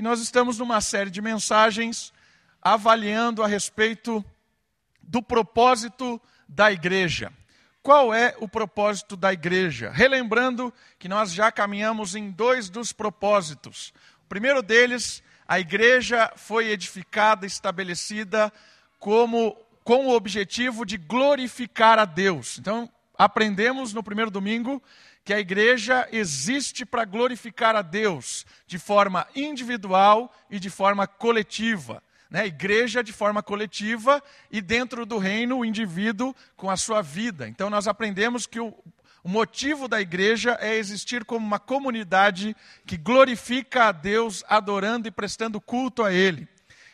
E nós estamos numa série de mensagens avaliando a respeito do propósito da igreja. Qual é o propósito da igreja? Relembrando que nós já caminhamos em dois dos propósitos. O primeiro deles, a igreja foi edificada, estabelecida como com o objetivo de glorificar a Deus. Então, aprendemos no primeiro domingo que a igreja existe para glorificar a Deus de forma individual e de forma coletiva. Né? Igreja de forma coletiva e dentro do reino o indivíduo com a sua vida. Então nós aprendemos que o, o motivo da igreja é existir como uma comunidade que glorifica a Deus, adorando e prestando culto a Ele.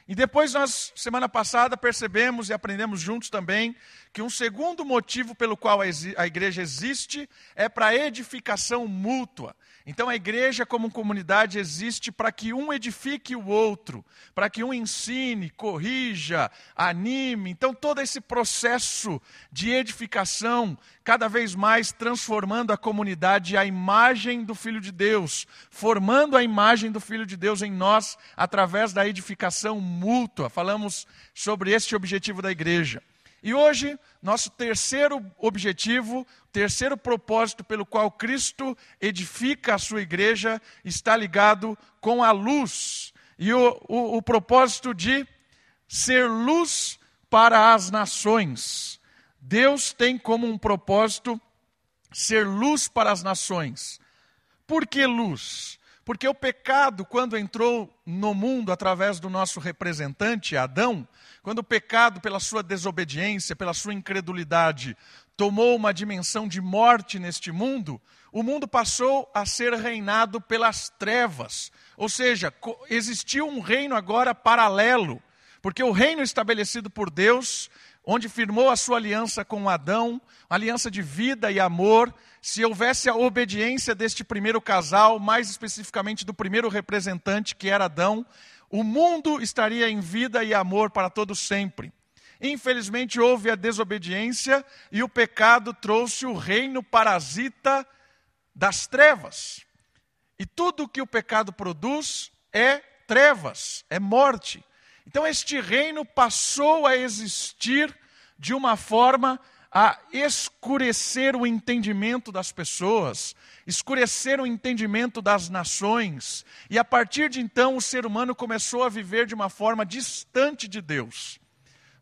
E depois nós, semana passada, percebemos e aprendemos juntos também que um segundo motivo pelo qual a igreja existe é para edificação mútua. Então a igreja, como comunidade, existe para que um edifique o outro, para que um ensine, corrija, anime. Então todo esse processo de edificação, cada vez mais transformando a comunidade à imagem do Filho de Deus, formando a imagem do Filho de Deus em nós através da edificação mútua. Falamos sobre este objetivo da igreja. E hoje, nosso terceiro objetivo, terceiro propósito pelo qual Cristo edifica a sua igreja, está ligado com a luz. E o, o, o propósito de ser luz para as nações. Deus tem como um propósito ser luz para as nações. Por que luz? Porque o pecado, quando entrou no mundo através do nosso representante, Adão, quando o pecado, pela sua desobediência, pela sua incredulidade, tomou uma dimensão de morte neste mundo, o mundo passou a ser reinado pelas trevas. Ou seja, existiu um reino agora paralelo, porque o reino estabelecido por Deus, onde firmou a sua aliança com Adão, aliança de vida e amor, se houvesse a obediência deste primeiro casal, mais especificamente do primeiro representante, que era Adão, o mundo estaria em vida e amor para todo sempre. Infelizmente houve a desobediência e o pecado trouxe o reino parasita das trevas. E tudo que o pecado produz é trevas, é morte. Então este reino passou a existir de uma forma a escurecer o entendimento das pessoas, escurecer o entendimento das nações, e a partir de então o ser humano começou a viver de uma forma distante de Deus.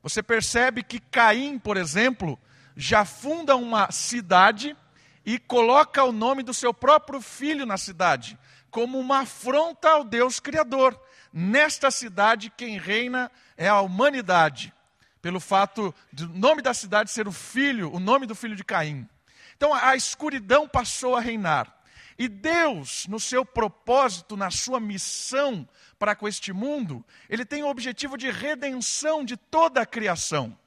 Você percebe que Caim, por exemplo, já funda uma cidade e coloca o nome do seu próprio filho na cidade, como uma afronta ao Deus Criador. Nesta cidade, quem reina é a humanidade pelo fato do nome da cidade ser o filho, o nome do filho de Caim. Então a escuridão passou a reinar. E Deus, no seu propósito, na sua missão para com este mundo, ele tem o objetivo de redenção de toda a criação.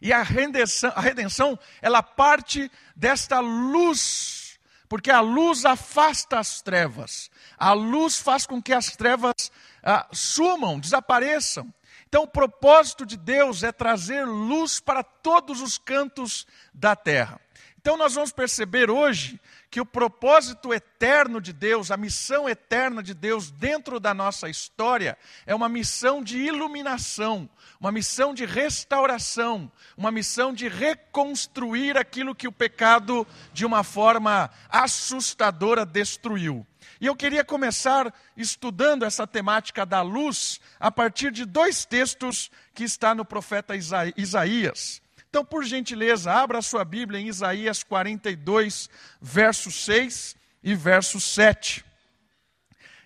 E a redenção, a redenção ela parte desta luz, porque a luz afasta as trevas. A luz faz com que as trevas ah, sumam, desapareçam. Então, o propósito de Deus é trazer luz para todos os cantos da terra. Então, nós vamos perceber hoje que o propósito eterno de Deus, a missão eterna de Deus dentro da nossa história, é uma missão de iluminação, uma missão de restauração, uma missão de reconstruir aquilo que o pecado, de uma forma assustadora, destruiu. E eu queria começar estudando essa temática da luz a partir de dois textos que está no profeta Isaías. Então, por gentileza, abra a sua Bíblia em Isaías 42, verso 6 e verso 7.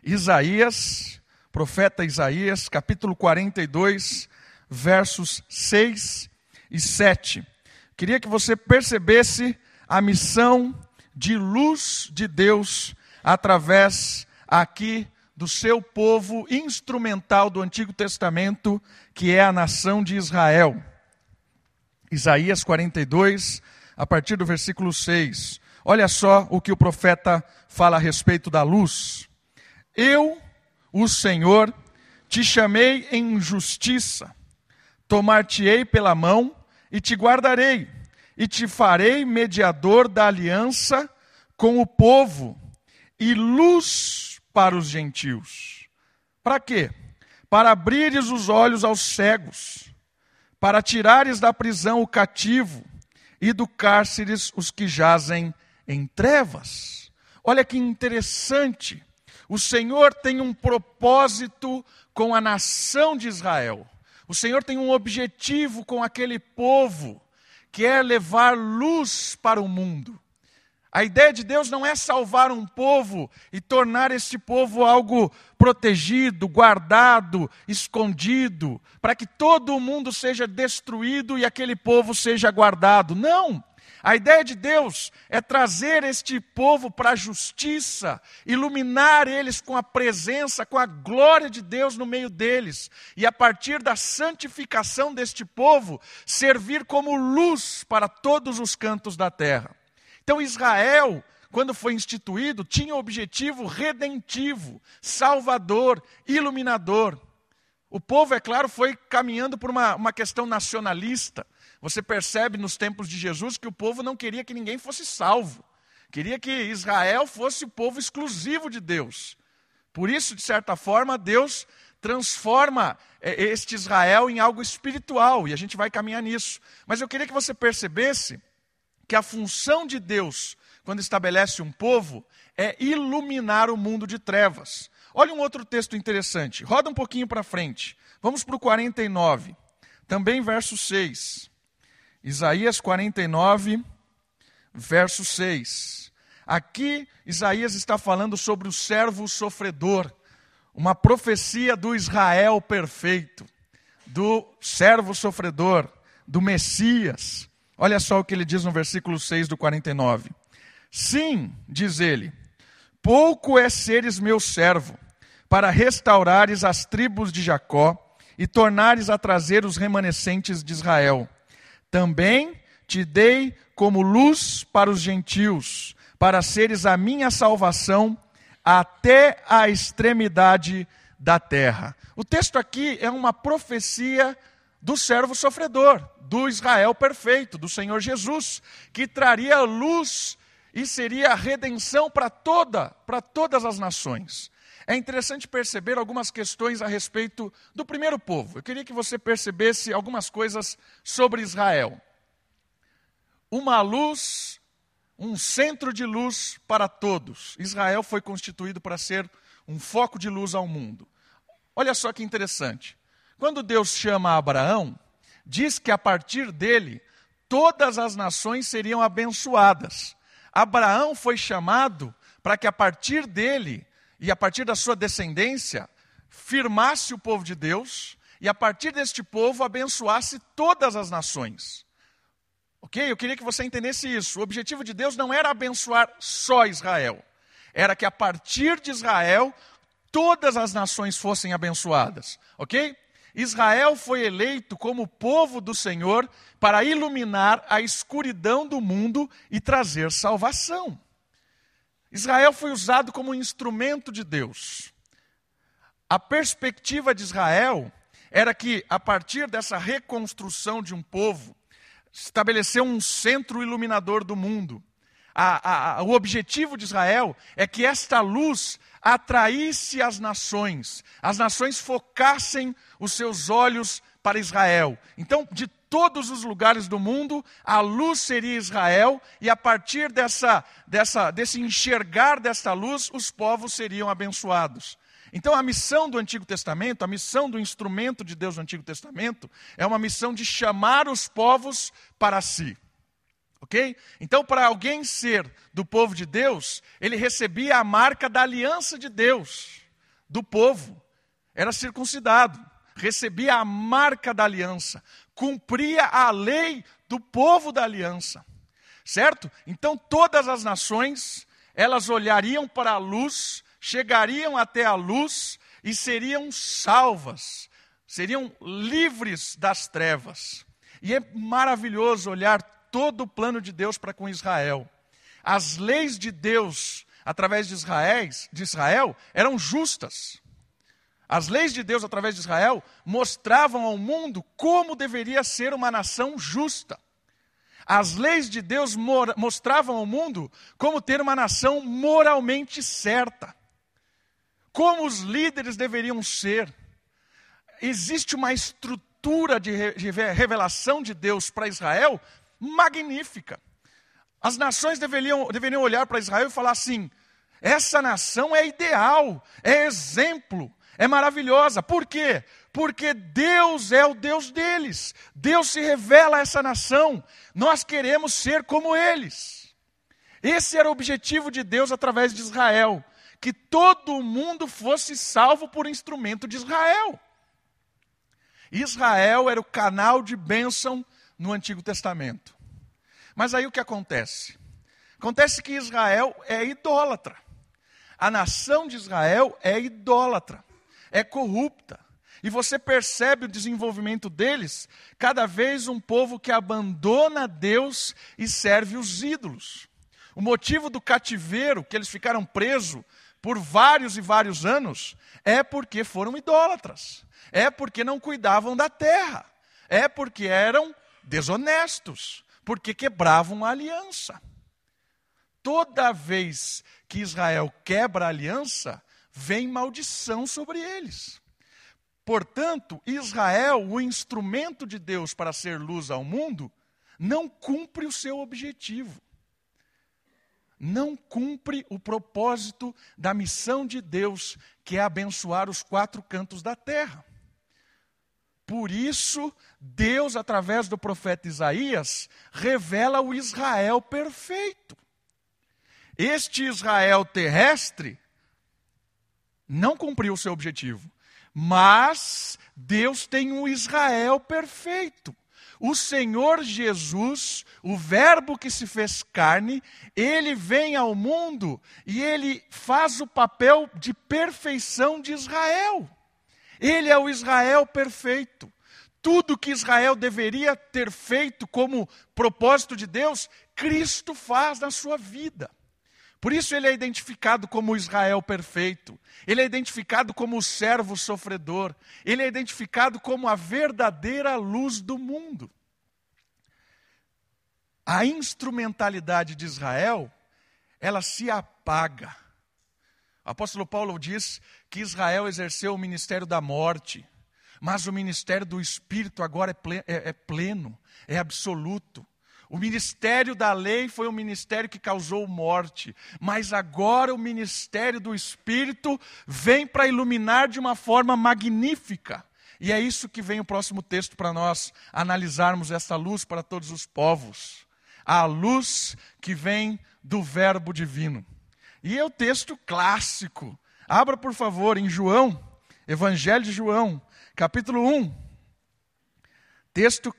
Isaías, profeta Isaías, capítulo 42, versos 6 e 7. Queria que você percebesse a missão de luz de Deus através aqui do seu povo instrumental do Antigo Testamento, que é a nação de Israel. Isaías 42, a partir do versículo 6. Olha só o que o profeta fala a respeito da luz. Eu, o Senhor, te chamei em justiça, tomar-te-ei pela mão e te guardarei, e te farei mediador da aliança com o povo e luz para os gentios. Para quê? Para abrires os olhos aos cegos, para tirares da prisão o cativo e do cárceres os que jazem em trevas. Olha que interessante. O Senhor tem um propósito com a nação de Israel. O Senhor tem um objetivo com aquele povo, que é levar luz para o mundo. A ideia de Deus não é salvar um povo e tornar este povo algo protegido, guardado, escondido, para que todo o mundo seja destruído e aquele povo seja guardado. Não! A ideia de Deus é trazer este povo para a justiça, iluminar eles com a presença, com a glória de Deus no meio deles, e a partir da santificação deste povo, servir como luz para todos os cantos da terra. Então, Israel, quando foi instituído, tinha o objetivo redentivo, salvador, iluminador. O povo, é claro, foi caminhando por uma, uma questão nacionalista. Você percebe nos tempos de Jesus que o povo não queria que ninguém fosse salvo. Queria que Israel fosse o povo exclusivo de Deus. Por isso, de certa forma, Deus transforma é, este Israel em algo espiritual, e a gente vai caminhar nisso. Mas eu queria que você percebesse que a função de Deus, quando estabelece um povo, é iluminar o mundo de trevas. Olha um outro texto interessante. Roda um pouquinho para frente. Vamos para o 49, também verso 6. Isaías 49, verso 6. Aqui, Isaías está falando sobre o servo sofredor, uma profecia do Israel perfeito, do servo sofredor, do Messias. Olha só o que ele diz no versículo 6 do 49. Sim, diz ele, pouco é seres meu servo, para restaurares as tribos de Jacó e tornares a trazer os remanescentes de Israel. Também te dei como luz para os gentios, para seres a minha salvação até a extremidade da terra. O texto aqui é uma profecia do servo sofredor, do Israel perfeito, do Senhor Jesus, que traria luz e seria a redenção para toda, para todas as nações. É interessante perceber algumas questões a respeito do primeiro povo. Eu queria que você percebesse algumas coisas sobre Israel. Uma luz, um centro de luz para todos. Israel foi constituído para ser um foco de luz ao mundo. Olha só que interessante. Quando Deus chama Abraão, diz que a partir dele todas as nações seriam abençoadas. Abraão foi chamado para que a partir dele e a partir da sua descendência, firmasse o povo de Deus e a partir deste povo abençoasse todas as nações. Ok? Eu queria que você entendesse isso. O objetivo de Deus não era abençoar só Israel, era que a partir de Israel todas as nações fossem abençoadas. Ok? Israel foi eleito como povo do Senhor para iluminar a escuridão do mundo e trazer salvação. Israel foi usado como instrumento de Deus. A perspectiva de Israel era que, a partir dessa reconstrução de um povo, estabeleceu um centro iluminador do mundo. A, a, o objetivo de Israel é que esta luz atraísse as nações, as nações focassem os seus olhos para Israel. Então, de todos os lugares do mundo, a luz seria Israel, e a partir dessa, dessa, desse enxergar desta luz, os povos seriam abençoados. Então, a missão do Antigo Testamento, a missão do instrumento de Deus no Antigo Testamento, é uma missão de chamar os povos para si. Ok? Então, para alguém ser do povo de Deus, ele recebia a marca da aliança de Deus, do povo. Era circuncidado, recebia a marca da aliança cumpria a lei do povo da aliança. Certo? Então todas as nações, elas olhariam para a luz, chegariam até a luz e seriam salvas, seriam livres das trevas. E é maravilhoso olhar todo o plano de Deus para com Israel. As leis de Deus através de Israel, de Israel eram justas. As leis de Deus através de Israel mostravam ao mundo como deveria ser uma nação justa. As leis de Deus mostravam ao mundo como ter uma nação moralmente certa. como os líderes deveriam ser. Existe uma estrutura de revelação de Deus para Israel magnífica. As nações deveriam, deveriam olhar para Israel e falar assim: essa nação é ideal, é exemplo, é maravilhosa. Por quê? Porque Deus é o Deus deles. Deus se revela a essa nação. Nós queremos ser como eles. Esse era o objetivo de Deus através de Israel: que todo mundo fosse salvo por instrumento de Israel. Israel era o canal de bênção no Antigo Testamento. Mas aí o que acontece? Acontece que Israel é idólatra. A nação de Israel é idólatra, é corrupta. E você percebe o desenvolvimento deles, cada vez um povo que abandona Deus e serve os ídolos. O motivo do cativeiro, que eles ficaram presos por vários e vários anos, é porque foram idólatras, é porque não cuidavam da terra, é porque eram desonestos, porque quebravam a aliança. Toda vez que Israel quebra a aliança, vem maldição sobre eles. Portanto, Israel, o instrumento de Deus para ser luz ao mundo, não cumpre o seu objetivo. Não cumpre o propósito da missão de Deus, que é abençoar os quatro cantos da terra. Por isso, Deus, através do profeta Isaías, revela o Israel perfeito. Este Israel terrestre não cumpriu o seu objetivo, mas Deus tem um Israel perfeito. O Senhor Jesus, o Verbo que se fez carne, ele vem ao mundo e ele faz o papel de perfeição de Israel. Ele é o Israel perfeito. Tudo que Israel deveria ter feito como propósito de Deus, Cristo faz na sua vida. Por isso ele é identificado como Israel perfeito, ele é identificado como o servo sofredor, ele é identificado como a verdadeira luz do mundo. A instrumentalidade de Israel, ela se apaga. O apóstolo Paulo diz que Israel exerceu o ministério da morte, mas o ministério do Espírito agora é, é, é pleno, é absoluto. O ministério da lei foi um ministério que causou morte, mas agora o ministério do Espírito vem para iluminar de uma forma magnífica. E é isso que vem o próximo texto para nós analisarmos essa luz para todos os povos. A luz que vem do Verbo divino. E é o texto clássico. Abra, por favor, em João, Evangelho de João, capítulo 1. Texto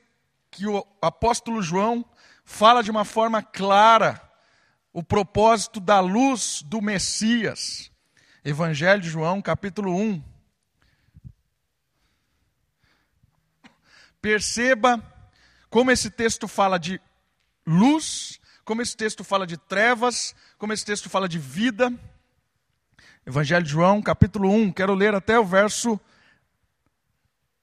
que o apóstolo João fala de uma forma clara o propósito da luz do Messias. Evangelho de João, capítulo 1. Perceba como esse texto fala de luz, como esse texto fala de trevas, como esse texto fala de vida. Evangelho de João, capítulo 1, quero ler até o verso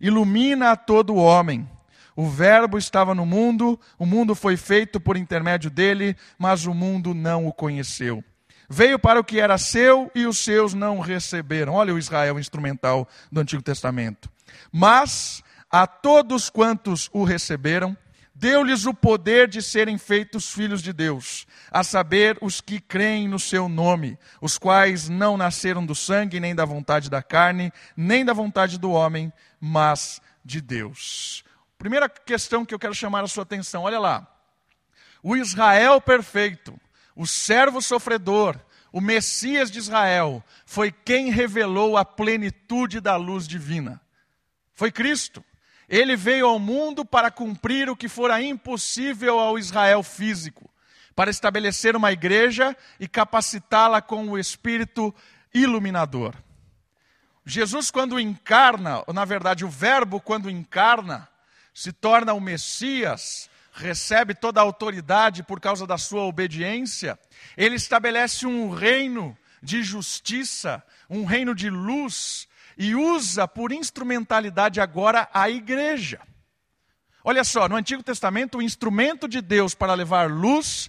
ilumina a todo homem. O Verbo estava no mundo, o mundo foi feito por intermédio dele, mas o mundo não o conheceu. Veio para o que era seu e os seus não o receberam. Olha o Israel instrumental do Antigo Testamento. Mas a todos quantos o receberam, deu-lhes o poder de serem feitos filhos de Deus, a saber, os que creem no seu nome, os quais não nasceram do sangue, nem da vontade da carne, nem da vontade do homem, mas de Deus. Primeira questão que eu quero chamar a sua atenção, olha lá. O Israel perfeito, o servo sofredor, o Messias de Israel, foi quem revelou a plenitude da luz divina. Foi Cristo. Ele veio ao mundo para cumprir o que fora impossível ao Israel físico, para estabelecer uma igreja e capacitá-la com o espírito iluminador. Jesus, quando encarna, ou na verdade, o Verbo, quando encarna, se torna o Messias, recebe toda a autoridade por causa da sua obediência, ele estabelece um reino de justiça, um reino de luz, e usa por instrumentalidade agora a igreja. Olha só, no Antigo Testamento, o instrumento de Deus para levar luz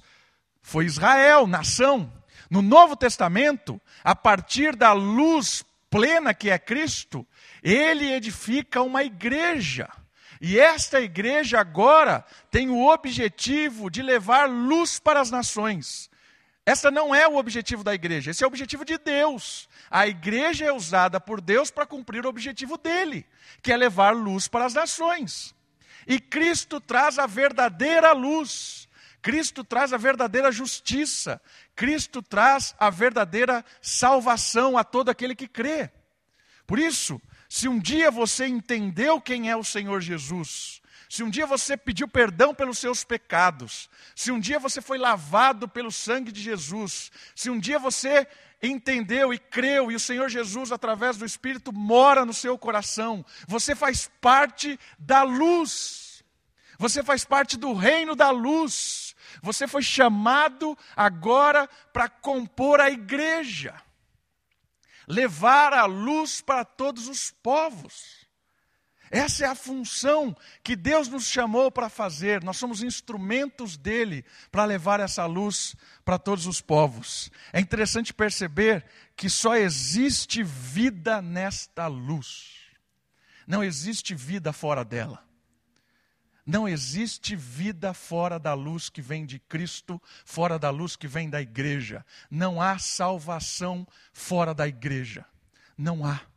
foi Israel, nação. No Novo Testamento, a partir da luz plena que é Cristo, ele edifica uma igreja. E esta igreja agora tem o objetivo de levar luz para as nações. Essa não é o objetivo da igreja, esse é o objetivo de Deus. A igreja é usada por Deus para cumprir o objetivo dele, que é levar luz para as nações. E Cristo traz a verdadeira luz. Cristo traz a verdadeira justiça. Cristo traz a verdadeira salvação a todo aquele que crê. Por isso, se um dia você entendeu quem é o Senhor Jesus, se um dia você pediu perdão pelos seus pecados, se um dia você foi lavado pelo sangue de Jesus, se um dia você entendeu e creu, e o Senhor Jesus, através do Espírito, mora no seu coração, você faz parte da luz, você faz parte do reino da luz, você foi chamado agora para compor a igreja levar a luz para todos os povos. Essa é a função que Deus nos chamou para fazer. Nós somos instrumentos dele para levar essa luz para todos os povos. É interessante perceber que só existe vida nesta luz. Não existe vida fora dela. Não existe vida fora da luz que vem de Cristo, fora da luz que vem da igreja. Não há salvação fora da igreja. Não há.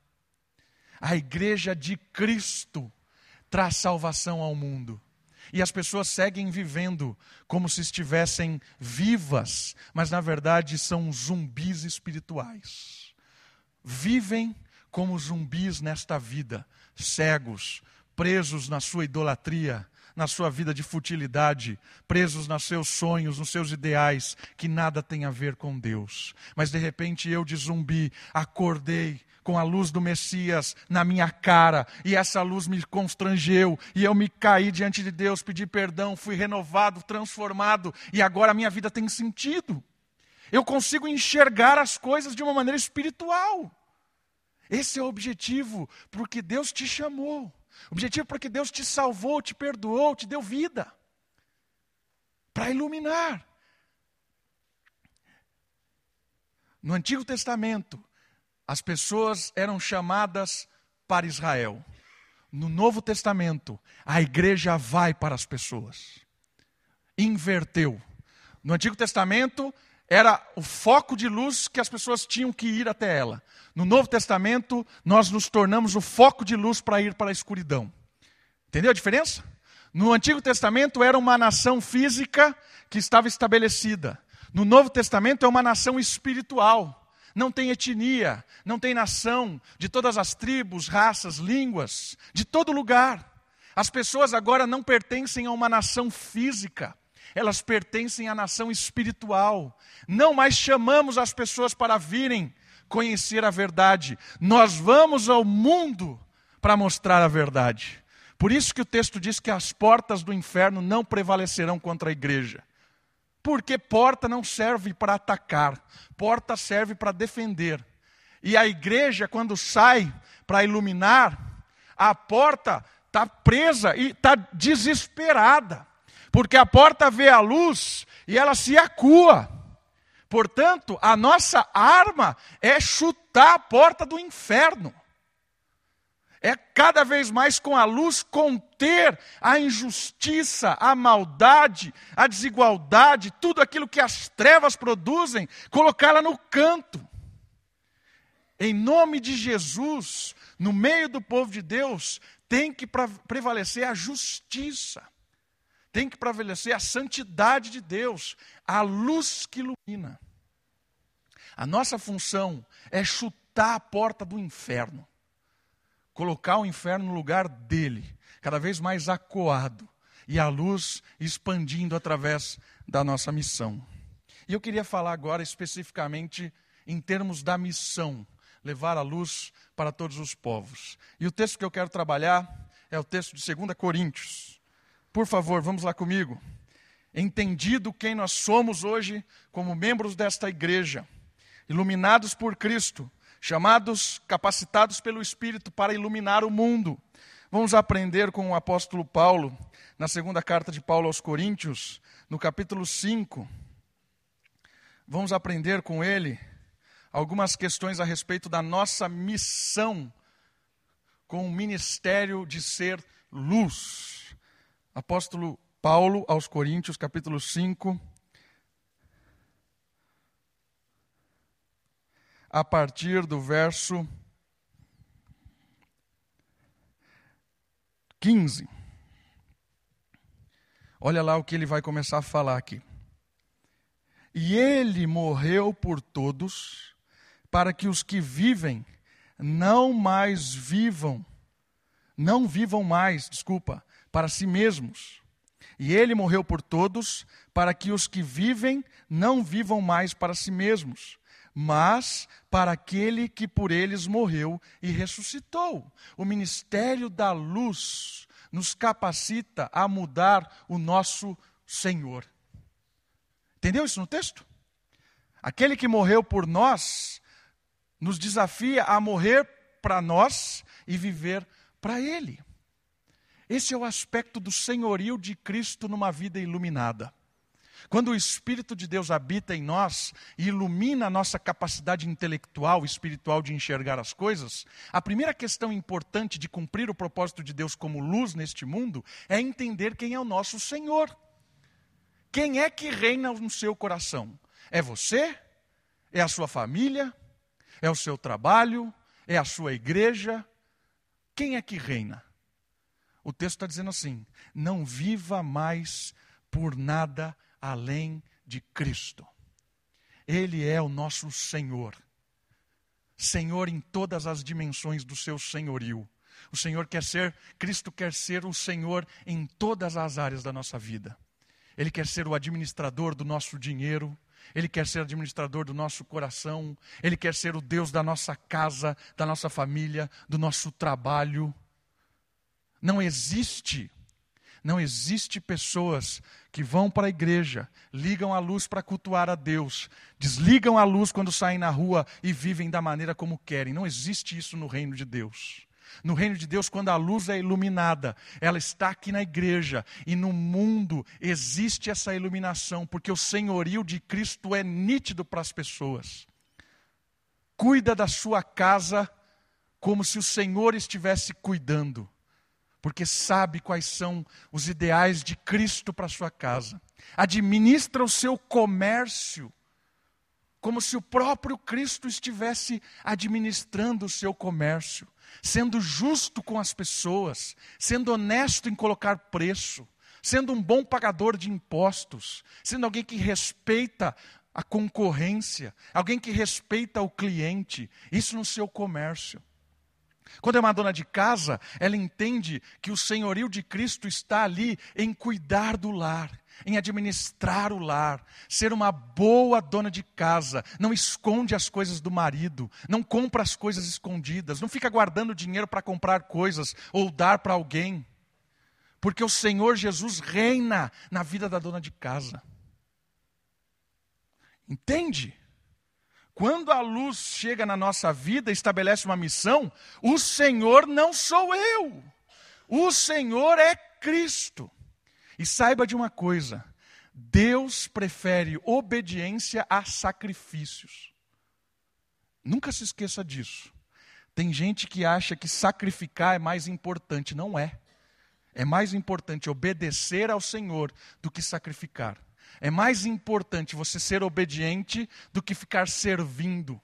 A igreja de Cristo traz salvação ao mundo. E as pessoas seguem vivendo como se estivessem vivas, mas na verdade são zumbis espirituais. Vivem como zumbis nesta vida, cegos, presos na sua idolatria, na sua vida de futilidade, presos nos seus sonhos, nos seus ideais, que nada tem a ver com Deus. Mas de repente eu, de zumbi, acordei com a luz do Messias na minha cara, e essa luz me constrangeu, e eu me caí diante de Deus, pedi perdão, fui renovado, transformado, e agora a minha vida tem sentido. Eu consigo enxergar as coisas de uma maneira espiritual. Esse é o objetivo, porque Deus te chamou. Objetivo porque Deus te salvou, te perdoou, te deu vida. Para iluminar. No Antigo Testamento, as pessoas eram chamadas para Israel. No Novo Testamento, a igreja vai para as pessoas. Inverteu. No Antigo Testamento, era o foco de luz que as pessoas tinham que ir até ela. No Novo Testamento, nós nos tornamos o foco de luz para ir para a escuridão. Entendeu a diferença? No Antigo Testamento era uma nação física que estava estabelecida. No Novo Testamento é uma nação espiritual. Não tem etnia, não tem nação, de todas as tribos, raças, línguas, de todo lugar. As pessoas agora não pertencem a uma nação física elas pertencem à nação espiritual. Não mais chamamos as pessoas para virem conhecer a verdade, nós vamos ao mundo para mostrar a verdade. Por isso que o texto diz que as portas do inferno não prevalecerão contra a igreja. Porque porta não serve para atacar, porta serve para defender. E a igreja, quando sai para iluminar, a porta está presa e está desesperada porque a porta vê a luz e ela se acua. Portanto, a nossa arma é chutar a porta do inferno. é cada vez mais com a luz conter a injustiça, a maldade, a desigualdade, tudo aquilo que as trevas produzem, colocá-la no canto. Em nome de Jesus, no meio do povo de Deus, tem que prevalecer a justiça, tem que prevalecer a santidade de Deus, a luz que ilumina. A nossa função é chutar a porta do inferno, colocar o inferno no lugar dele, cada vez mais acuado, e a luz expandindo através da nossa missão. E eu queria falar agora especificamente em termos da missão, levar a luz para todos os povos. E o texto que eu quero trabalhar é o texto de 2 Coríntios. Por favor, vamos lá comigo. Entendido quem nós somos hoje como membros desta igreja, iluminados por Cristo, chamados, capacitados pelo Espírito para iluminar o mundo. Vamos aprender com o apóstolo Paulo, na segunda carta de Paulo aos Coríntios, no capítulo 5. Vamos aprender com ele algumas questões a respeito da nossa missão com o ministério de ser luz. Apóstolo Paulo aos Coríntios, capítulo 5, a partir do verso 15. Olha lá o que ele vai começar a falar aqui. E ele morreu por todos, para que os que vivem não mais vivam, não vivam mais, desculpa, para si mesmos. E ele morreu por todos, para que os que vivem não vivam mais para si mesmos, mas para aquele que por eles morreu e ressuscitou. O ministério da luz nos capacita a mudar o nosso Senhor. Entendeu isso no texto? Aquele que morreu por nós nos desafia a morrer para nós e viver para Ele. Esse é o aspecto do senhorio de Cristo numa vida iluminada. Quando o Espírito de Deus habita em nós e ilumina a nossa capacidade intelectual, espiritual de enxergar as coisas, a primeira questão importante de cumprir o propósito de Deus como luz neste mundo é entender quem é o nosso Senhor. Quem é que reina no seu coração? É você? É a sua família? É o seu trabalho? É a sua igreja? Quem é que reina? O texto está dizendo assim: não viva mais por nada além de Cristo. Ele é o nosso Senhor. Senhor em todas as dimensões do seu senhorio. O Senhor quer ser, Cristo quer ser o Senhor em todas as áreas da nossa vida. Ele quer ser o administrador do nosso dinheiro, ele quer ser administrador do nosso coração, ele quer ser o Deus da nossa casa, da nossa família, do nosso trabalho. Não existe não existe pessoas que vão para a igreja, ligam a luz para cultuar a Deus, desligam a luz quando saem na rua e vivem da maneira como querem. Não existe isso no reino de Deus. No reino de Deus, quando a luz é iluminada, ela está aqui na igreja e no mundo existe essa iluminação, porque o senhorio de Cristo é nítido para as pessoas. Cuida da sua casa como se o Senhor estivesse cuidando porque sabe quais são os ideais de Cristo para sua casa. Administra o seu comércio como se o próprio Cristo estivesse administrando o seu comércio, sendo justo com as pessoas, sendo honesto em colocar preço, sendo um bom pagador de impostos, sendo alguém que respeita a concorrência, alguém que respeita o cliente, isso no seu comércio. Quando é uma dona de casa, ela entende que o senhorio de Cristo está ali em cuidar do lar, em administrar o lar, ser uma boa dona de casa, não esconde as coisas do marido, não compra as coisas escondidas, não fica guardando dinheiro para comprar coisas ou dar para alguém, porque o Senhor Jesus reina na vida da dona de casa. Entende? Quando a luz chega na nossa vida, estabelece uma missão, o Senhor não sou eu. O Senhor é Cristo. E saiba de uma coisa: Deus prefere obediência a sacrifícios. Nunca se esqueça disso. Tem gente que acha que sacrificar é mais importante. Não é. É mais importante obedecer ao Senhor do que sacrificar. É mais importante você ser obediente do que ficar servindo,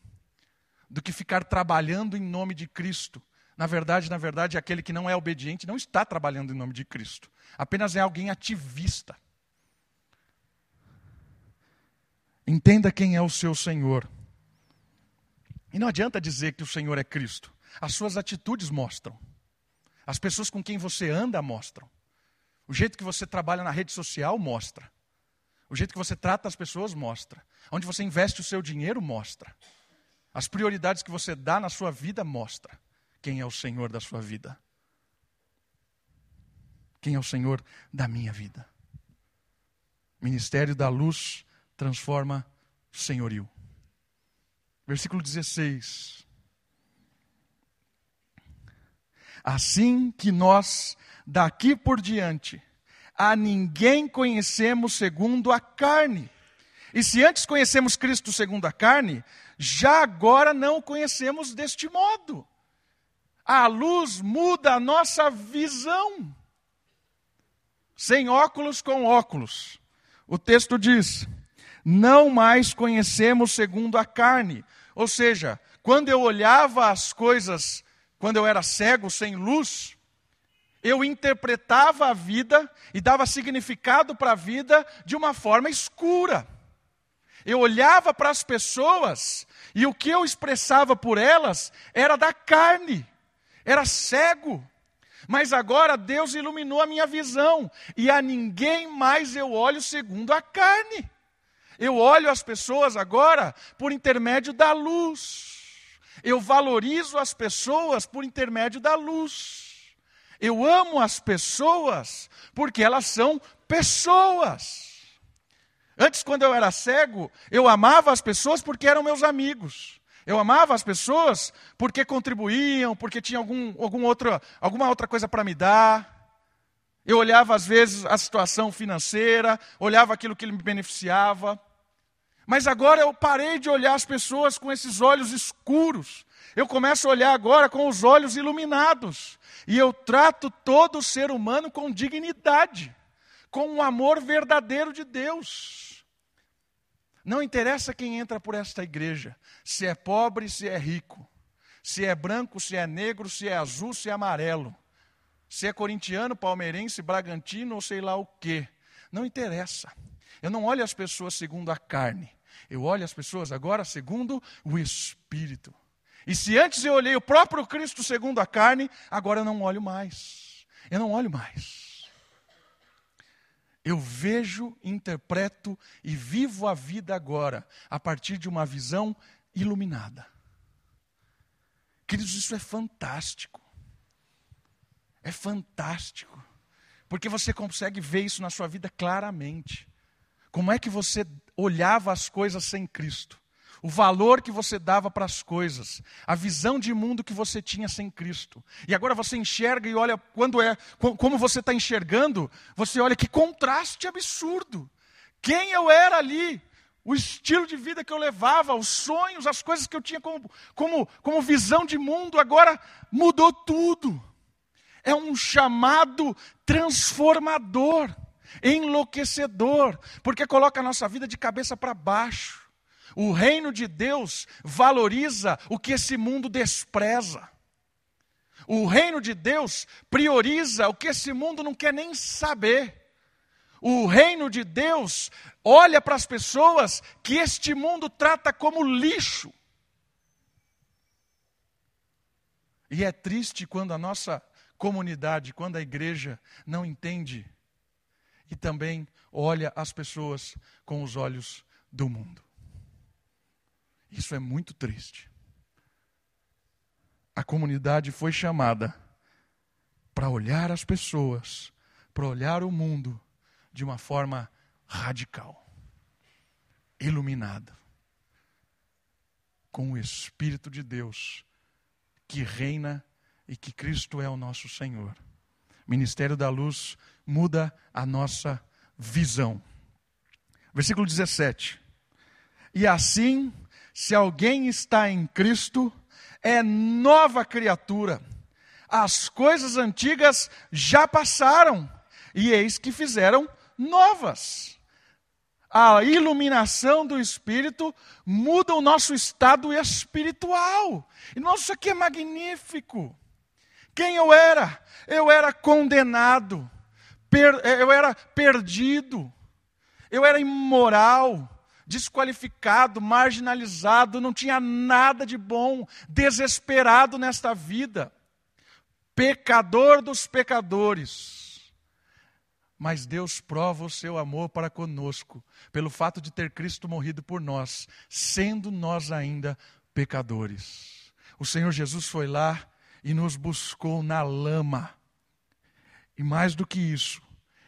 do que ficar trabalhando em nome de Cristo. Na verdade, na verdade, aquele que não é obediente não está trabalhando em nome de Cristo. Apenas é alguém ativista. Entenda quem é o seu Senhor. E não adianta dizer que o Senhor é Cristo. As suas atitudes mostram. As pessoas com quem você anda mostram. O jeito que você trabalha na rede social mostra. O jeito que você trata as pessoas mostra. Onde você investe o seu dinheiro mostra. As prioridades que você dá na sua vida mostra quem é o Senhor da sua vida. Quem é o Senhor da minha vida. Ministério da luz transforma senhorio. Versículo 16. Assim que nós, daqui por diante, a ninguém conhecemos segundo a carne. E se antes conhecemos Cristo segundo a carne, já agora não o conhecemos deste modo. A luz muda a nossa visão. Sem óculos, com óculos. O texto diz: não mais conhecemos segundo a carne. Ou seja, quando eu olhava as coisas, quando eu era cego, sem luz, eu interpretava a vida e dava significado para a vida de uma forma escura. Eu olhava para as pessoas e o que eu expressava por elas era da carne, era cego. Mas agora Deus iluminou a minha visão e a ninguém mais eu olho segundo a carne. Eu olho as pessoas agora por intermédio da luz. Eu valorizo as pessoas por intermédio da luz. Eu amo as pessoas porque elas são pessoas. Antes, quando eu era cego, eu amava as pessoas porque eram meus amigos. Eu amava as pessoas porque contribuíam, porque tinha algum, algum outro, alguma outra coisa para me dar. Eu olhava, às vezes, a situação financeira, olhava aquilo que me beneficiava. Mas agora eu parei de olhar as pessoas com esses olhos escuros. Eu começo a olhar agora com os olhos iluminados. E eu trato todo ser humano com dignidade, com o amor verdadeiro de Deus. Não interessa quem entra por esta igreja, se é pobre, se é rico, se é branco, se é negro, se é azul, se é amarelo, se é corintiano, palmeirense, bragantino ou sei lá o quê. Não interessa. Eu não olho as pessoas segundo a carne, eu olho as pessoas agora segundo o Espírito. E se antes eu olhei o próprio Cristo segundo a carne, agora eu não olho mais. Eu não olho mais. Eu vejo, interpreto e vivo a vida agora a partir de uma visão iluminada. Queridos, isso é fantástico. É fantástico. Porque você consegue ver isso na sua vida claramente. Como é que você olhava as coisas sem Cristo? O valor que você dava para as coisas, a visão de mundo que você tinha sem Cristo. E agora você enxerga e olha quando é, como você está enxergando, você olha que contraste absurdo. Quem eu era ali, o estilo de vida que eu levava, os sonhos, as coisas que eu tinha como, como, como visão de mundo, agora mudou tudo. É um chamado transformador enlouquecedor, porque coloca a nossa vida de cabeça para baixo. O reino de Deus valoriza o que esse mundo despreza. O reino de Deus prioriza o que esse mundo não quer nem saber. O reino de Deus olha para as pessoas que este mundo trata como lixo. E é triste quando a nossa comunidade, quando a igreja não entende e também olha as pessoas com os olhos do mundo. Isso é muito triste. A comunidade foi chamada para olhar as pessoas, para olhar o mundo de uma forma radical, iluminada, com o Espírito de Deus que reina e que Cristo é o nosso Senhor. Ministério da Luz muda a nossa visão. Versículo 17. E assim, se alguém está em Cristo, é nova criatura. As coisas antigas já passaram, e eis que fizeram novas. A iluminação do Espírito muda o nosso estado espiritual. Nossa, isso aqui é magnífico. Quem eu era? Eu era condenado, per, eu era perdido, eu era imoral, desqualificado, marginalizado, não tinha nada de bom, desesperado nesta vida, pecador dos pecadores. Mas Deus prova o seu amor para conosco, pelo fato de ter Cristo morrido por nós, sendo nós ainda pecadores. O Senhor Jesus foi lá e nos buscou na lama. E mais do que isso,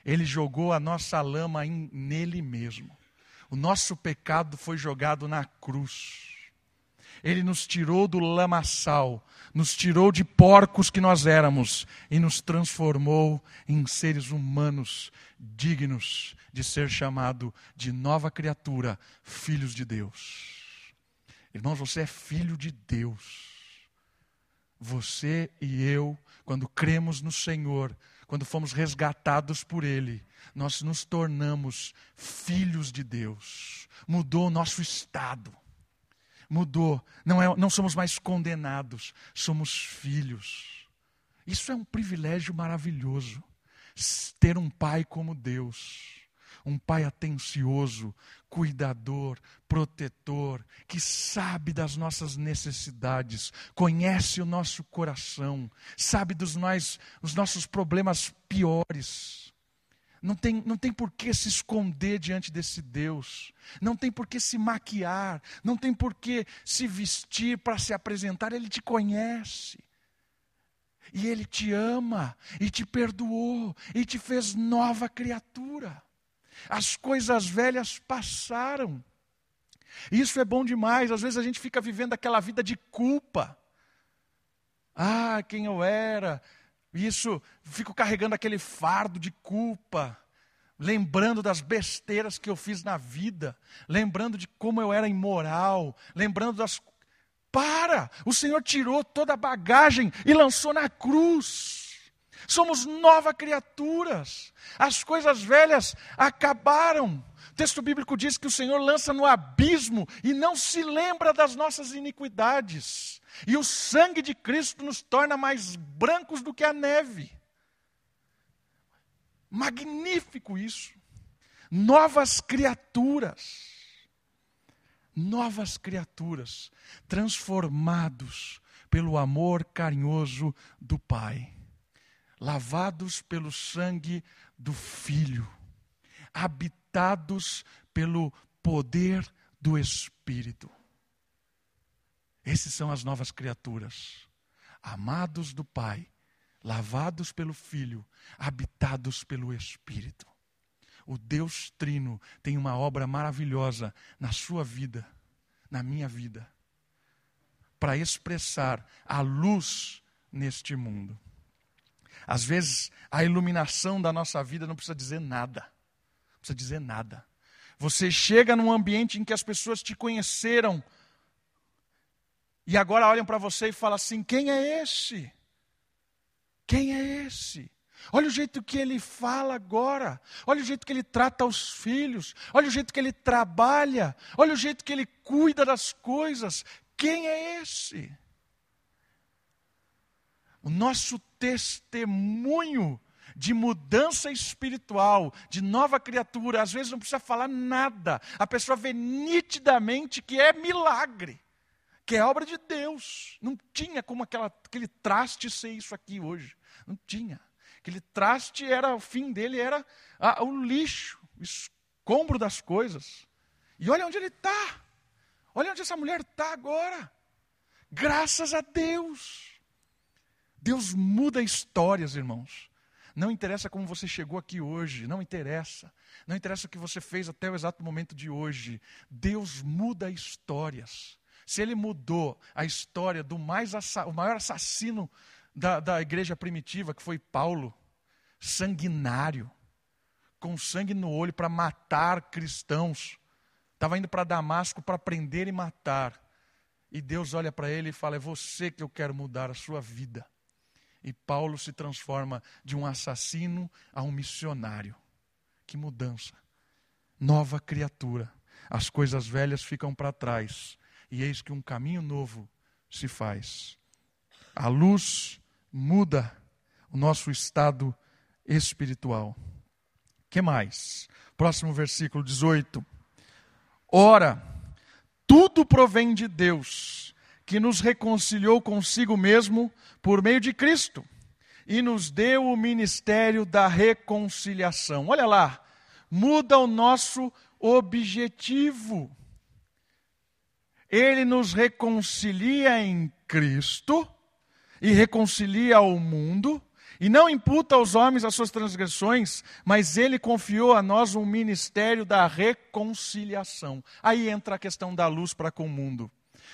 ele jogou a nossa lama em, nele mesmo. O nosso pecado foi jogado na cruz. Ele nos tirou do lamaçal, nos tirou de porcos que nós éramos e nos transformou em seres humanos dignos de ser chamado de nova criatura, filhos de Deus. Irmãos, você é filho de Deus. Você e eu, quando cremos no Senhor, quando fomos resgatados por Ele, nós nos tornamos filhos de Deus. Mudou o nosso estado. Mudou. Não, é, não somos mais condenados, somos filhos. Isso é um privilégio maravilhoso. Ter um pai como Deus um pai atencioso, cuidador, protetor, que sabe das nossas necessidades, conhece o nosso coração, sabe dos nós, os nossos problemas piores. Não tem, não tem por que se esconder diante desse Deus, não tem por que se maquiar, não tem por que se vestir para se apresentar, Ele te conhece. E Ele te ama, e te perdoou, e te fez nova criatura. As coisas velhas passaram. Isso é bom demais. Às vezes a gente fica vivendo aquela vida de culpa. Ah, quem eu era. Isso, fico carregando aquele fardo de culpa. Lembrando das besteiras que eu fiz na vida. Lembrando de como eu era imoral. Lembrando das. Para! O Senhor tirou toda a bagagem e lançou na cruz. Somos nova criaturas. As coisas velhas acabaram. O texto bíblico diz que o Senhor lança no abismo e não se lembra das nossas iniquidades. E o sangue de Cristo nos torna mais brancos do que a neve. Magnífico isso. Novas criaturas. Novas criaturas, transformados pelo amor carinhoso do Pai lavados pelo sangue do Filho, habitados pelo poder do Espírito. Esses são as novas criaturas, amados do Pai, lavados pelo Filho, habitados pelo Espírito. O Deus Trino tem uma obra maravilhosa na sua vida, na minha vida, para expressar a luz neste mundo. Às vezes, a iluminação da nossa vida não precisa dizer nada. Não precisa dizer nada. Você chega num ambiente em que as pessoas te conheceram e agora olham para você e falam assim: quem é esse? Quem é esse? Olha o jeito que ele fala agora. Olha o jeito que ele trata os filhos. Olha o jeito que ele trabalha. Olha o jeito que ele cuida das coisas. Quem é esse? O nosso testemunho de mudança espiritual, de nova criatura, às vezes não precisa falar nada, a pessoa vê nitidamente que é milagre, que é obra de Deus. Não tinha como aquela, aquele traste ser isso aqui hoje, não tinha. Aquele traste era, o fim dele era ah, o lixo, o escombro das coisas. E olha onde ele está, olha onde essa mulher está agora, graças a Deus. Deus muda histórias, irmãos. Não interessa como você chegou aqui hoje, não interessa. Não interessa o que você fez até o exato momento de hoje. Deus muda histórias. Se ele mudou a história do mais o maior assassino da, da igreja primitiva, que foi Paulo, sanguinário, com sangue no olho para matar cristãos, estava indo para Damasco para prender e matar. E Deus olha para ele e fala: É você que eu quero mudar a sua vida. E Paulo se transforma de um assassino a um missionário. Que mudança! Nova criatura. As coisas velhas ficam para trás. E eis que um caminho novo se faz. A luz muda o nosso estado espiritual. Que mais? Próximo versículo 18. Ora, tudo provém de Deus, que nos reconciliou consigo mesmo por meio de Cristo e nos deu o ministério da reconciliação. Olha lá, muda o nosso objetivo. Ele nos reconcilia em Cristo e reconcilia o mundo e não imputa aos homens as suas transgressões, mas ele confiou a nós um ministério da reconciliação. Aí entra a questão da luz para com o mundo.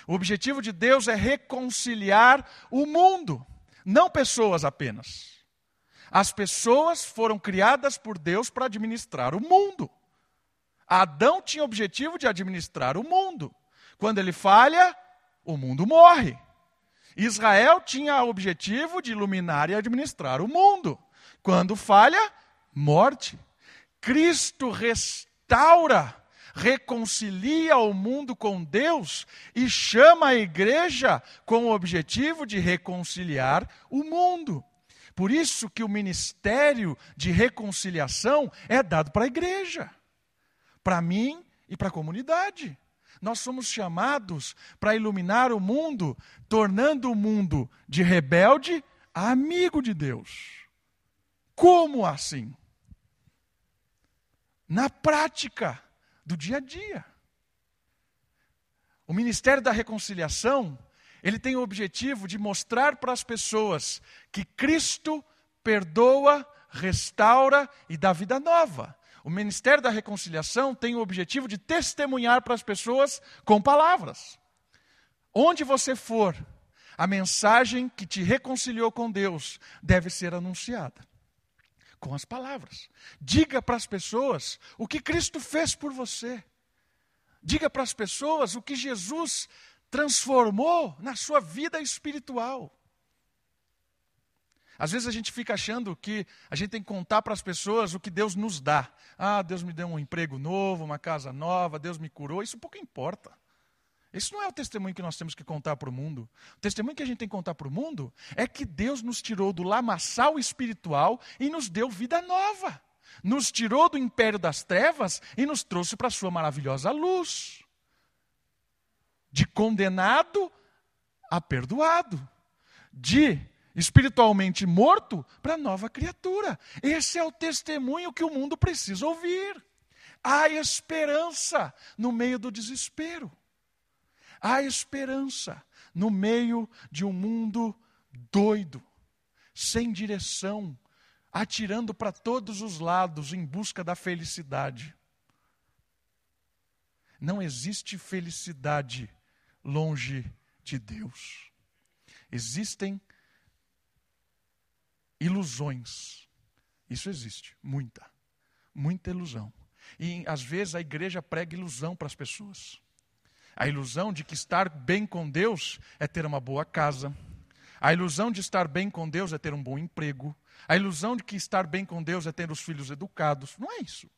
O objetivo de Deus é reconciliar o mundo, não pessoas apenas. As pessoas foram criadas por Deus para administrar o mundo. Adão tinha o objetivo de administrar o mundo. Quando ele falha, o mundo morre. Israel tinha o objetivo de iluminar e administrar o mundo. Quando falha, morte. Cristo restaura, reconcilia o mundo com Deus e chama a igreja com o objetivo de reconciliar o mundo. Por isso que o ministério de reconciliação é dado para a igreja, para mim e para a comunidade. Nós somos chamados para iluminar o mundo, tornando o mundo de rebelde a amigo de Deus. Como assim? Na prática do dia a dia. O ministério da reconciliação, ele tem o objetivo de mostrar para as pessoas que Cristo perdoa, restaura e dá vida nova. O Ministério da Reconciliação tem o objetivo de testemunhar para as pessoas com palavras. Onde você for, a mensagem que te reconciliou com Deus deve ser anunciada com as palavras. Diga para as pessoas o que Cristo fez por você. Diga para as pessoas o que Jesus transformou na sua vida espiritual. Às vezes a gente fica achando que a gente tem que contar para as pessoas o que Deus nos dá. Ah, Deus me deu um emprego novo, uma casa nova, Deus me curou. Isso pouco importa. Isso não é o testemunho que nós temos que contar para o mundo. O testemunho que a gente tem que contar para o mundo é que Deus nos tirou do lamaçal espiritual e nos deu vida nova. Nos tirou do império das trevas e nos trouxe para a sua maravilhosa luz. De condenado a perdoado. De espiritualmente morto para nova criatura. Esse é o testemunho que o mundo precisa ouvir. Há esperança no meio do desespero. Há esperança no meio de um mundo doido, sem direção, atirando para todos os lados em busca da felicidade. Não existe felicidade longe de Deus. Existem ilusões. Isso existe, muita. Muita ilusão. E às vezes a igreja prega ilusão para as pessoas. A ilusão de que estar bem com Deus é ter uma boa casa. A ilusão de estar bem com Deus é ter um bom emprego. A ilusão de que estar bem com Deus é ter os filhos educados. Não é isso.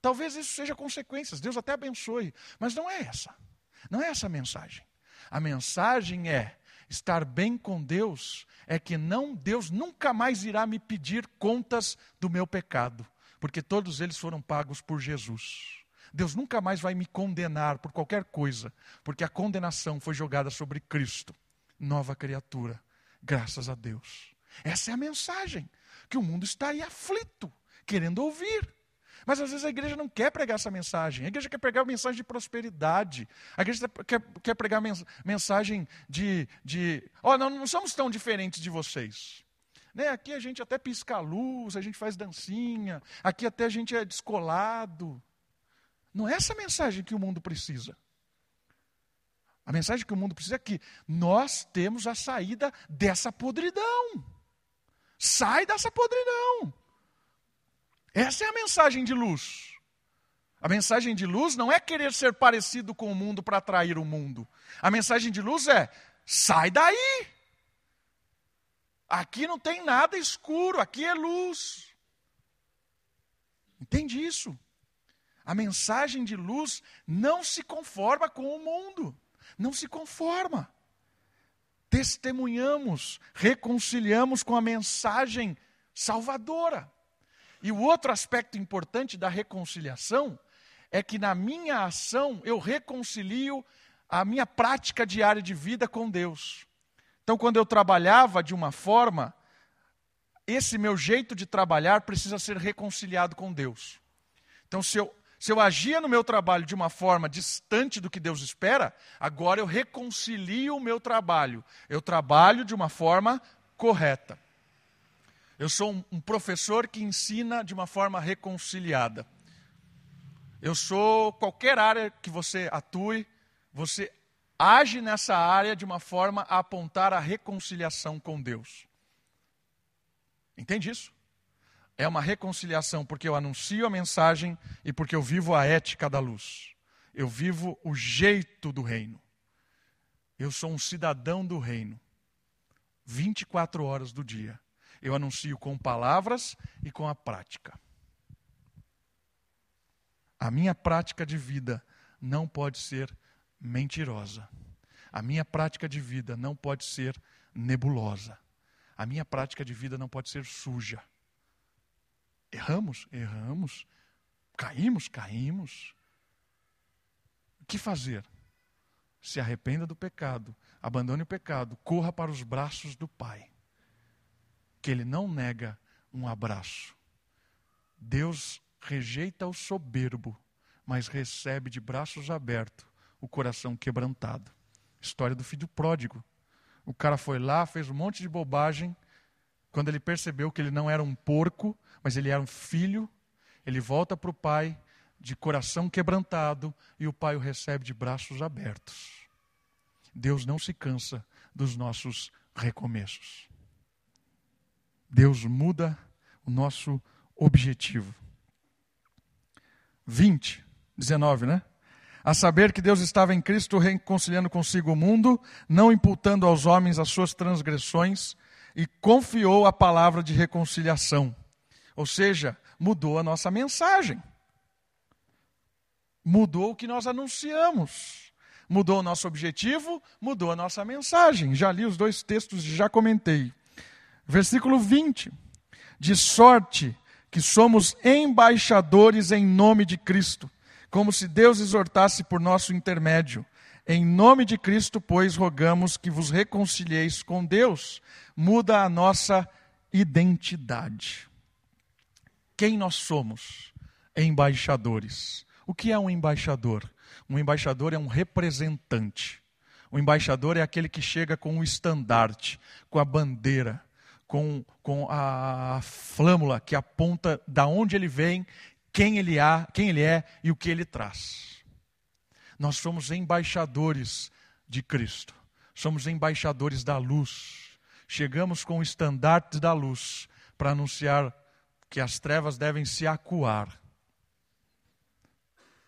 Talvez isso seja consequências, Deus até abençoe, mas não é essa. Não é essa a mensagem. A mensagem é estar bem com Deus é que não Deus nunca mais irá me pedir contas do meu pecado, porque todos eles foram pagos por Jesus. Deus nunca mais vai me condenar por qualquer coisa, porque a condenação foi jogada sobre Cristo, nova criatura, graças a Deus. Essa é a mensagem que o mundo está aí aflito, querendo ouvir. Mas às vezes a igreja não quer pregar essa mensagem. A igreja quer pregar uma mensagem de prosperidade. A igreja quer, quer pregar mensagem de. de oh, não, não somos tão diferentes de vocês. Né? Aqui a gente até pisca a luz, a gente faz dancinha, aqui até a gente é descolado. Não é essa mensagem que o mundo precisa. A mensagem que o mundo precisa é que nós temos a saída dessa podridão. Sai dessa podridão. Essa é a mensagem de luz. A mensagem de luz não é querer ser parecido com o mundo para atrair o mundo. A mensagem de luz é: sai daí. Aqui não tem nada escuro, aqui é luz. Entende isso? A mensagem de luz não se conforma com o mundo, não se conforma. Testemunhamos, reconciliamos com a mensagem salvadora. E o outro aspecto importante da reconciliação é que na minha ação eu reconcilio a minha prática diária de vida com Deus. Então, quando eu trabalhava de uma forma, esse meu jeito de trabalhar precisa ser reconciliado com Deus. Então, se eu, se eu agia no meu trabalho de uma forma distante do que Deus espera, agora eu reconcilio o meu trabalho. Eu trabalho de uma forma correta. Eu sou um, professor que ensina de uma forma reconciliada. Eu sou qualquer área que você atue, você age nessa área de uma forma a apontar a reconciliação com Deus. Entende isso? É uma reconciliação porque eu anuncio a mensagem e porque eu vivo a ética da luz. Eu vivo o jeito do reino. Eu sou um cidadão do reino. 24 horas do dia. Eu anuncio com palavras e com a prática. A minha prática de vida não pode ser mentirosa. A minha prática de vida não pode ser nebulosa. A minha prática de vida não pode ser suja. Erramos? Erramos. Caímos? Caímos. O que fazer? Se arrependa do pecado, abandone o pecado, corra para os braços do Pai, que Ele não nega um abraço. Deus rejeita o soberbo, mas recebe de braços abertos o coração quebrantado. História do filho pródigo. O cara foi lá, fez um monte de bobagem. Quando ele percebeu que ele não era um porco, mas ele era um filho, ele volta para o pai de coração quebrantado e o pai o recebe de braços abertos. Deus não se cansa dos nossos recomeços. Deus muda o nosso objetivo. 20, 19, né? a saber que Deus estava em Cristo reconciliando consigo o mundo, não imputando aos homens as suas transgressões, e confiou a palavra de reconciliação. Ou seja, mudou a nossa mensagem. Mudou o que nós anunciamos. Mudou o nosso objetivo, mudou a nossa mensagem. Já li os dois textos e já comentei. Versículo 20. De sorte que somos embaixadores em nome de Cristo como se Deus exortasse por nosso intermédio. Em nome de Cristo, pois, rogamos que vos reconcilieis com Deus. Muda a nossa identidade. Quem nós somos? Embaixadores. O que é um embaixador? Um embaixador é um representante. O embaixador é aquele que chega com o estandarte, com a bandeira, com, com a flâmula que aponta da onde ele vem quem ele, é, quem ele é e o que ele traz. Nós somos embaixadores de Cristo, somos embaixadores da luz. Chegamos com o estandarte da luz para anunciar que as trevas devem se acuar.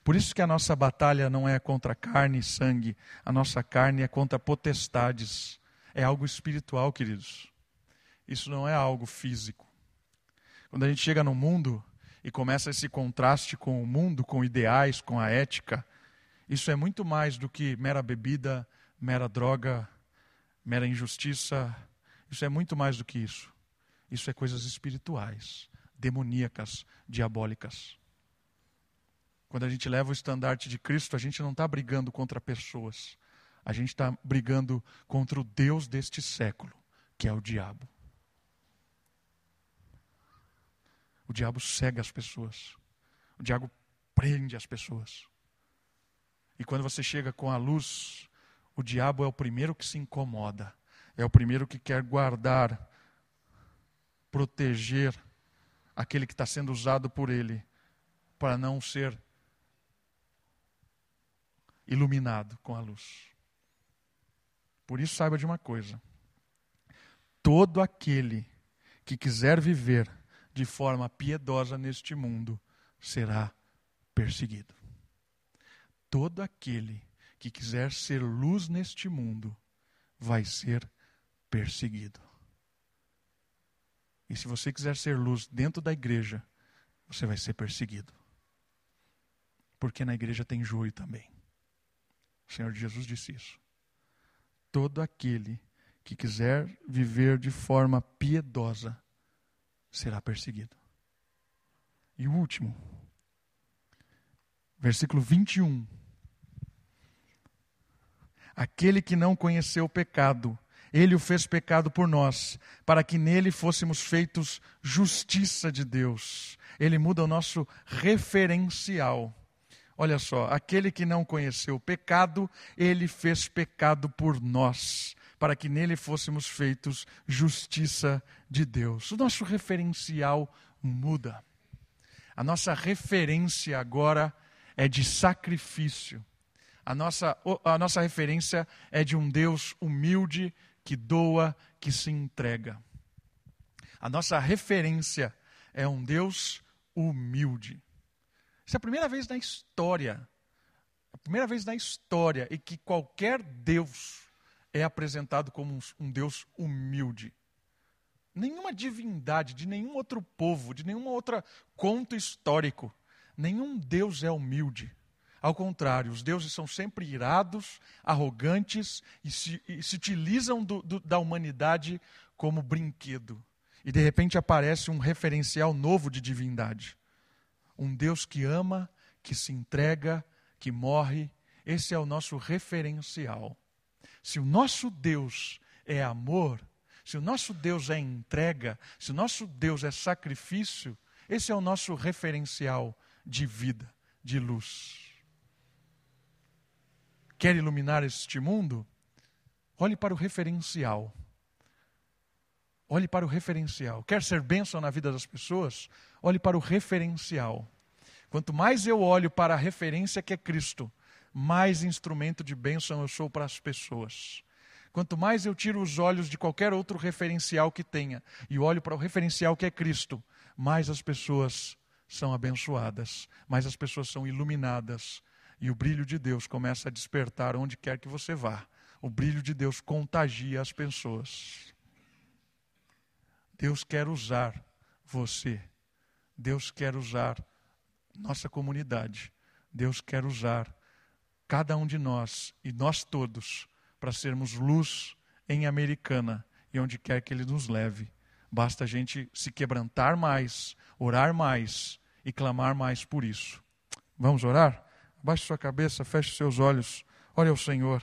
Por isso que a nossa batalha não é contra carne e sangue, a nossa carne é contra potestades. É algo espiritual, queridos. Isso não é algo físico. Quando a gente chega no mundo, e começa esse contraste com o mundo, com ideais, com a ética. Isso é muito mais do que mera bebida, mera droga, mera injustiça. Isso é muito mais do que isso. Isso é coisas espirituais, demoníacas, diabólicas. Quando a gente leva o estandarte de Cristo, a gente não está brigando contra pessoas. A gente está brigando contra o Deus deste século, que é o diabo. O diabo cega as pessoas. O diabo prende as pessoas. E quando você chega com a luz, o diabo é o primeiro que se incomoda. É o primeiro que quer guardar, proteger aquele que está sendo usado por ele, para não ser iluminado com a luz. Por isso, saiba de uma coisa: todo aquele que quiser viver de forma piedosa neste mundo será perseguido. Todo aquele que quiser ser luz neste mundo vai ser perseguido. E se você quiser ser luz dentro da igreja, você vai ser perseguido. Porque na igreja tem joio também. O Senhor Jesus disse isso. Todo aquele que quiser viver de forma piedosa será perseguido. E o último, versículo 21. Aquele que não conheceu o pecado, ele o fez pecado por nós, para que nele fôssemos feitos justiça de Deus. Ele muda o nosso referencial. Olha só, aquele que não conheceu o pecado, ele fez pecado por nós, para que nele fôssemos feitos justiça de Deus. O nosso referencial muda. A nossa referência agora é de sacrifício. A nossa, a nossa referência é de um Deus humilde que doa, que se entrega. A nossa referência é um Deus humilde. Essa é a primeira vez na história, a primeira vez na história em que qualquer Deus é apresentado como um, Deus humilde. Nenhuma divindade de nenhum outro povo, de nenhum outro conto histórico, nenhum Deus é humilde. Ao contrário, os deuses são sempre irados, arrogantes e se, e se utilizam do, do, da humanidade como brinquedo. E de repente aparece um referencial novo de divindade. Um Deus que ama, que se entrega, que morre. Esse é o nosso referencial. Se o nosso Deus é amor, se o nosso Deus é entrega, se o nosso Deus é sacrifício, esse é o nosso referencial de vida, de luz. Quer iluminar este mundo? Olhe para o referencial. Olhe para o referencial. Quer ser bênção na vida das pessoas? Olhe para o referencial. Quanto mais eu olho para a referência que é Cristo, mais instrumento de bênção eu sou para as pessoas. Quanto mais eu tiro os olhos de qualquer outro referencial que tenha e olho para o referencial que é Cristo, mais as pessoas são abençoadas, mais as pessoas são iluminadas, e o brilho de Deus começa a despertar onde quer que você vá. O brilho de Deus contagia as pessoas. Deus quer usar você. Deus quer usar nossa comunidade. Deus quer usar cada um de nós e nós todos para sermos luz em Americana e onde quer que Ele nos leve. Basta a gente se quebrantar mais, orar mais e clamar mais por isso. Vamos orar? Baixe sua cabeça, feche seus olhos, olhe ao Senhor.